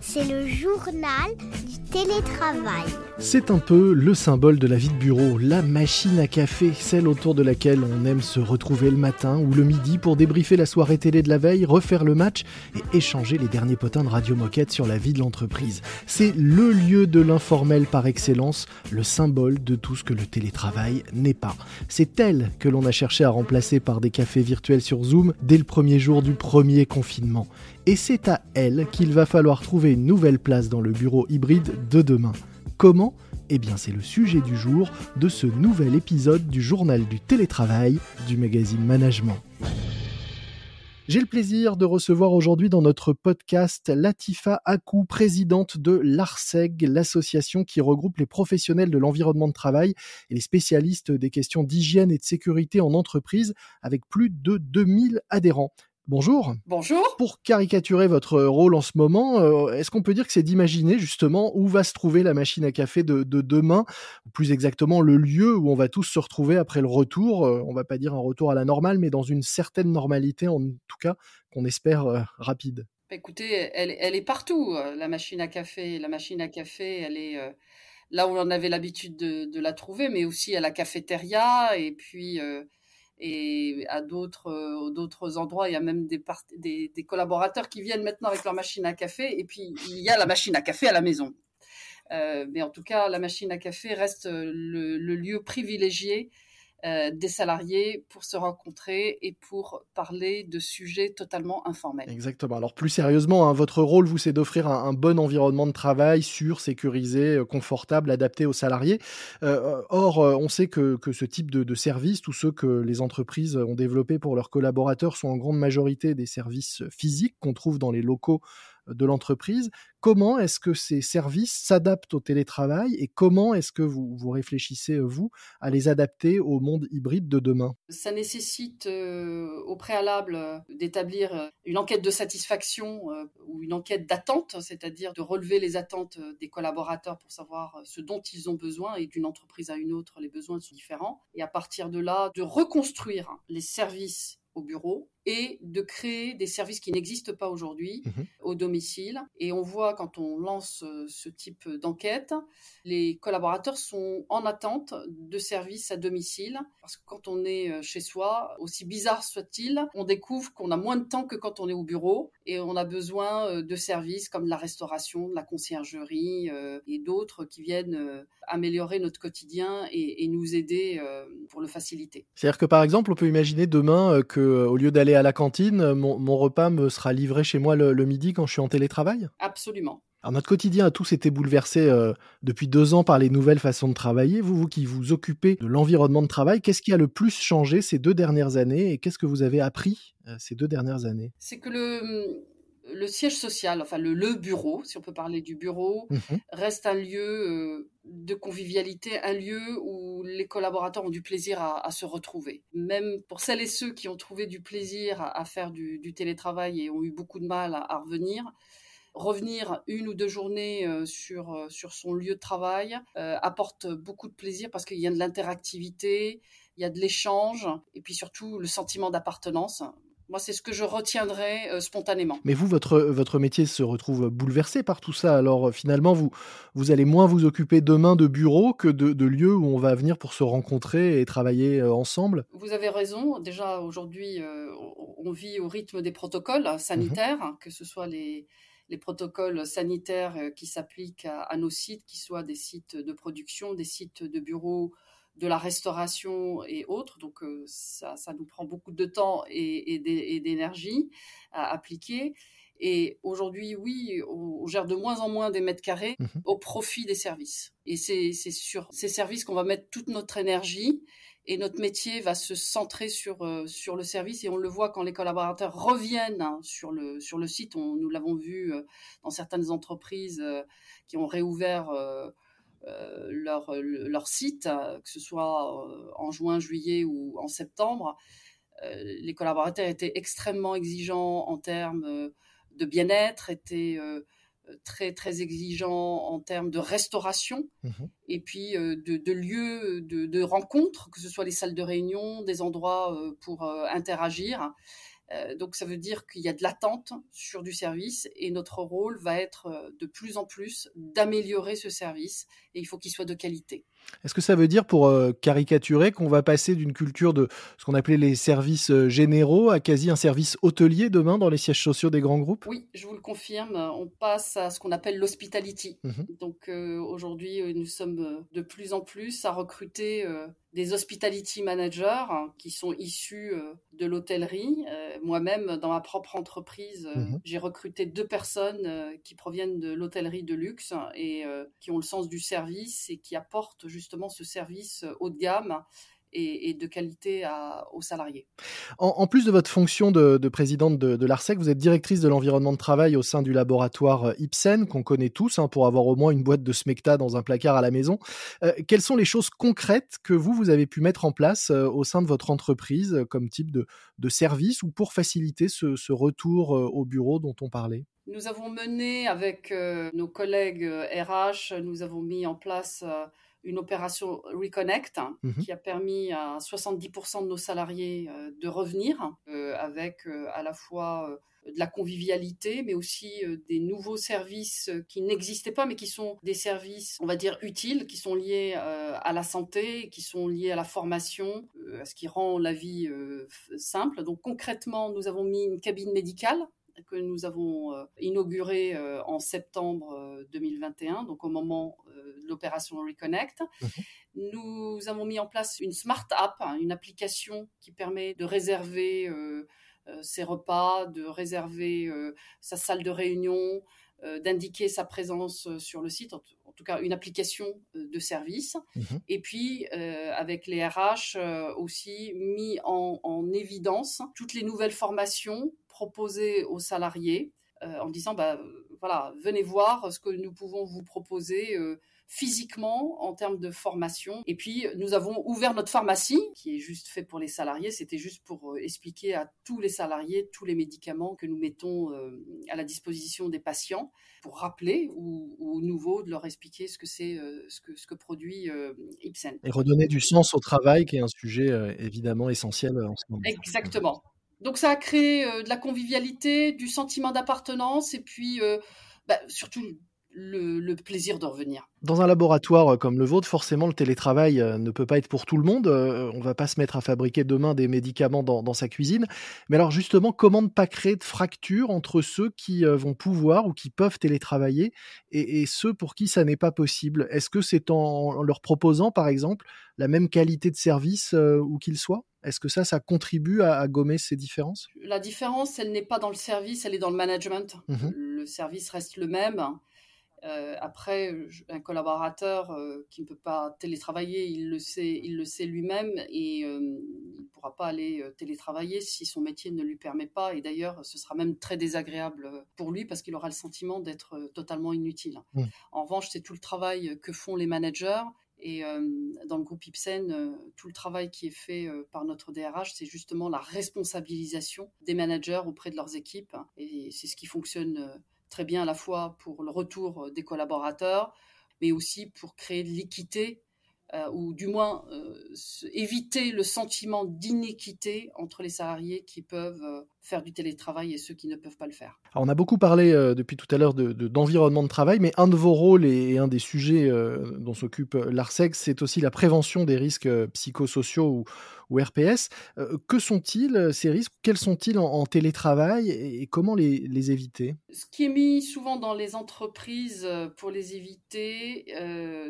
C'est le journal télétravail. C'est un peu le symbole de la vie de bureau, la machine à café, celle autour de laquelle on aime se retrouver le matin ou le midi pour débriefer la soirée télé de la veille, refaire le match et échanger les derniers potins de Radio Moquette sur la vie de l'entreprise. C'est le lieu de l'informel par excellence, le symbole de tout ce que le télétravail n'est pas. C'est elle que l'on a cherché à remplacer par des cafés virtuels sur Zoom dès le premier jour du premier confinement. Et c'est à elle qu'il va falloir trouver une nouvelle place dans le bureau hybride de demain. Comment? Eh bien c'est le sujet du jour de ce nouvel épisode du journal du télétravail du magazine Management. J'ai le plaisir de recevoir aujourd'hui dans notre podcast Latifa Akou, présidente de l'ARSEG, l'association qui regroupe les professionnels de l'environnement de travail et les spécialistes des questions d'hygiène et de sécurité en entreprise, avec plus de 2000 adhérents. Bonjour. Bonjour. Pour caricaturer votre rôle en ce moment, euh, est-ce qu'on peut dire que c'est d'imaginer justement où va se trouver la machine à café de, demain, ou plus exactement le lieu où on va tous se retrouver après le retour, euh, on va pas dire un retour à la normale, mais dans une certaine normalité en tout cas qu'on espère euh, rapide? Bah, Écoutez, elle, est partout, la machine à café. La machine à café, elle est là où on avait l'habitude de, de, la trouver, mais aussi à la cafétéria et puis et à d'autres euh, d'autres endroits, il y a même des, collaborateurs qui viennent maintenant avec leur machine à café, et puis il y a la machine à café à la maison. Euh, mais en tout cas, la machine à café reste le, le lieu privilégié euh, des salariés pour se rencontrer et pour parler de sujets totalement informels. Exactement. Alors plus sérieusement, hein, votre rôle, vous, c'est d'offrir un, bon environnement de travail sûr, sécurisé, euh, confortable, adapté aux salariés. Euh, or, on sait que, ce type de, de services, tous ceux que les entreprises ont développés pour leurs collaborateurs, sont en grande majorité des services physiques qu'on trouve dans les locaux de l'entreprise. Comment est-ce que ces services s'adaptent au télétravail et comment est-ce que vous, vous réfléchissez, vous, à les adapter au monde hybride de demain? Ça nécessite euh, au préalable euh, d'établir euh, une enquête de satisfaction ou une enquête d'attente, c'est-à-dire de relever les attentes des collaborateurs pour savoir ce dont ils ont besoin et d'une entreprise à une autre, les besoins sont différents. Et à partir de là, de reconstruire les services au bureau et de créer des services qui n'existent pas aujourd'hui mhm. au domicile. Et on voit quand on lance euh, ce type d'enquête, les collaborateurs sont en attente de services à domicile. Parce que quand on est euh, chez soi, aussi bizarre soit-il, on découvre qu'on a moins de temps que quand on est au bureau et on a besoin euh, de services comme la restauration, la conciergerie et d'autres qui viennent améliorer notre quotidien et, nous aider pour le faciliter. C'est-à-dire que par exemple, on peut imaginer demain que au lieu d'aller à la cantine, mon, repas me sera livré chez moi le, midi quand je suis en télétravail? Absolument. Alors notre quotidien a tous été bouleversé euh, depuis deux ans par les nouvelles façons de travailler. Vous, vous qui vous occupez de l'environnement de travail, qu'est-ce qui a le plus changé ces deux dernières années et qu'est-ce que vous avez appris euh, ces deux dernières années? C'est que le, le siège social, enfin le, le, bureau, si on peut parler du bureau, mmh reste un lieu euh, de convivialité, un lieu où les collaborateurs ont du plaisir à, se retrouver. Même pour celles et ceux qui ont trouvé du plaisir à, faire du, télétravail et ont eu beaucoup de mal à, revenir, revenir une ou deux journées euh, sur, euh, sur son lieu de travail apporte beaucoup de plaisir parce qu'il y a de l'interactivité, il y a de l'échange et puis surtout le sentiment d'appartenance. Moi, c'est ce que je retiendrai euh, spontanément. Mais vous, votre, votre métier se retrouve bouleversé par tout ça. Alors, euh, finalement, vous, vous allez moins vous occuper demain de bureaux que de, lieux où on va venir pour se rencontrer et travailler euh, ensemble Vous avez raison. Déjà, aujourd'hui, on vit au rythme des protocoles sanitaires, mmh que ce soit les, les protocoles sanitaires qui s'appliquent à, à, nos sites, qui soient des sites de production, des sites de bureaux de la restauration et autres. Donc euh, ça, nous prend beaucoup de temps et, d'énergie à appliquer. Et aujourd'hui, oui, on gère de moins en moins des mètres carrés mmh au profit des services. Et c'est sur ces services qu'on va mettre toute notre énergie et notre métier va se centrer sur, euh, sur le service. Et on le voit quand les collaborateurs reviennent hein, sur, le, sur le site. On, nous l'avons vu euh, dans certaines entreprises qui ont réouvert leur, leur site, que ce soit euh, en juin, juillet ou en septembre, euh, les collaborateurs étaient extrêmement exigeants en termes de bien-être, étaient très très exigeants en termes de restauration mmh et puis de, de, lieux de, de rencontres, que ce soit les salles de réunion, des endroits pour interagir. Euh, donc ça veut dire qu'il y a de l'attente sur du service et notre rôle va être euh, de plus en plus d'améliorer ce service et il faut qu'il soit de qualité. Est-ce que ça veut dire, pour euh, caricaturer, qu'on va passer d'une culture de ce qu'on appelait les services généraux à quasi un service hôtelier demain dans les sièges sociaux des grands groupes? Oui, je vous le confirme. On passe à ce qu'on appelle l'hospitality. Mmh donc aujourd'hui, nous sommes de plus en plus à recruter des hospitality managers hein, qui sont issus euh, de l'hôtellerie. Euh, moi-même, dans ma propre entreprise, euh, mhm. j'ai recruté deux personnes qui proviennent de l'hôtellerie de luxe et qui ont le sens du service et qui apportent justement ce service haut de gamme et, de qualité aux salariés. En, plus de votre fonction de, présidente de, l'ARSEC, vous êtes directrice de l'environnement de travail au sein du laboratoire euh, Ipsen, qu'on connaît tous hein, pour avoir au moins une boîte de Smecta dans un placard à la maison. Euh, quelles sont les choses concrètes que vous, vous avez pu mettre en place euh, au sein de votre entreprise comme type de, service ou pour faciliter ce, retour au bureau dont on parlait? Nous avons mené avec nos collègues RH, nous avons mis en place une opération Reconnect mhm. qui a permis à 70% de nos salariés euh, de revenir euh, avec euh, à la fois de la convivialité, mais aussi des nouveaux services qui n'existaient pas, mais qui sont des services, on va dire, utiles, qui sont liés à la santé, qui sont liés à la formation, à ce qui rend la vie simple. Donc concrètement, nous avons mis une cabine médicale que nous avons euh, inauguré euh, en septembre 2021, euh, donc au moment de l'opération Reconnect. Mhm. Nous avons mis en place une Smart App, hein, une application qui permet de réserver ses repas, de réserver sa salle de réunion, d'indiquer sa présence sur le site, en, tout cas une application de service. Mhm. Et puis, avec les RH, aussi mis en, en, évidence toutes les nouvelles formations proposer aux salariés euh, en disant bah, voilà, venez voir ce que nous pouvons vous proposer euh, physiquement en termes de formation. Et puis, nous avons ouvert notre pharmacie, qui est juste fait pour les salariés. C'était juste pour euh, expliquer à tous les salariés tous les médicaments que nous mettons à la disposition des patients, pour rappeler ou, ou nouveau de leur expliquer ce que c'est, ce, que, ce que produit Ipsen. Et redonner du sens au travail, qui est un sujet évidemment essentiel en ce moment. Exactement. Donc ça a créé euh, de la convivialité, du sentiment d'appartenance et puis euh, bah, surtout le, plaisir de revenir. Dans un laboratoire comme le vôtre, forcément, le télétravail euh, ne peut pas être pour tout le monde. On ne va pas se mettre à fabriquer demain des médicaments dans, sa cuisine. Mais alors justement, comment ne pas créer de fracture entre ceux qui vont pouvoir ou qui peuvent télétravailler et, ceux pour qui ça n'est pas possible? Est-ce que c'est en, leur proposant, par exemple, la même qualité de service où qu'ils soient? Est-ce que ça, ça contribue à, gommer ces différences? La différence, elle n'est pas dans le service, elle est dans le management. Mmh le service reste le même. Euh, après, un collaborateur euh, qui ne peut pas télétravailler, il le sait, il le sait lui-même et euh, il ne pourra pas aller télétravailler si son métier ne lui permet pas. Et d'ailleurs, ce sera même très désagréable pour lui parce qu'il aura le sentiment d'être totalement inutile. Mmh. En revanche, c'est tout le travail que font les managers et dans le groupe Ipsen, tout le travail qui est fait par notre DRH, c'est justement la responsabilisation des managers auprès de leurs équipes. Et c'est ce qui fonctionne très bien à la fois pour le retour des collaborateurs, mais aussi pour créer de l'équité euh, ou du moins euh, éviter le sentiment d'inéquité entre les salariés qui peuvent euh, faire du télétravail et ceux qui ne peuvent pas le faire. on a beaucoup parlé depuis tout à l'heure d'environnement de, de, travail, mais un de vos rôles et, un des sujets dont s'occupe l'ARSEC, c'est aussi la prévention des risques psychosociaux ou, ou RPS. Euh, que sont-ils euh, ces risques? Quels sont-ils en, télétravail et, comment les, éviter? Ce qui est mis souvent dans les entreprises euh, pour les éviter,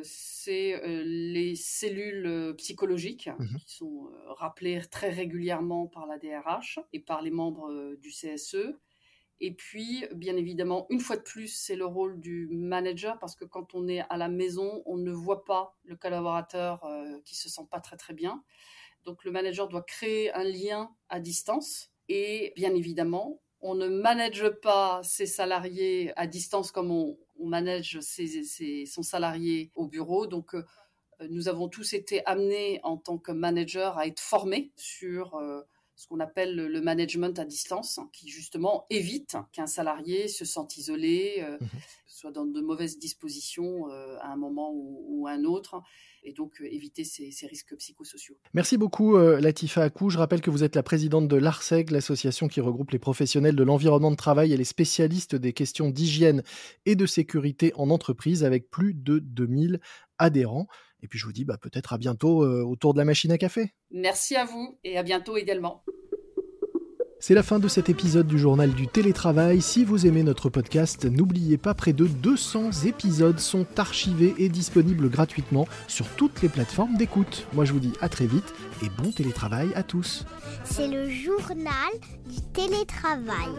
c'est les cellules psychologiques mmh qui sont rappelées très régulièrement par la DRH et par les membres du CSE. Et puis, bien évidemment, une fois de plus, c'est le rôle du manager parce que quand on est à la maison, on ne voit pas le collaborateur qui se sent pas très très bien. Donc le manager doit créer un lien à distance et bien évidemment, on ne manage pas ses salariés à distance comme on, manage son salarié au bureau. Donc euh, nous avons tous été amenés en tant que manager à être formés sur euh, ce qu'on appelle le management à distance, qui justement évite qu'un salarié se sente isolé, euh, mmh soit dans de mauvaises dispositions euh, à un moment ou, à un autre, et donc euh, éviter ces, risques psychosociaux. Merci beaucoup Latifa Akou. Je rappelle que vous êtes la présidente de l'ARSEG, l'association qui regroupe les professionnels de l'environnement de travail et les spécialistes des questions d'hygiène et de sécurité en entreprise, avec plus de 2000 adhérents. Et puis je vous dis bah, peut-être à bientôt autour de la machine à café. Merci à vous et à bientôt également. C'est la fin de cet épisode du journal du télétravail. Si vous aimez notre podcast, n'oubliez pas, près de 200 épisodes sont archivés et disponibles gratuitement sur toutes les plateformes d'écoute. Moi je vous dis à très vite et bon télétravail à tous. C'est le journal du télétravail.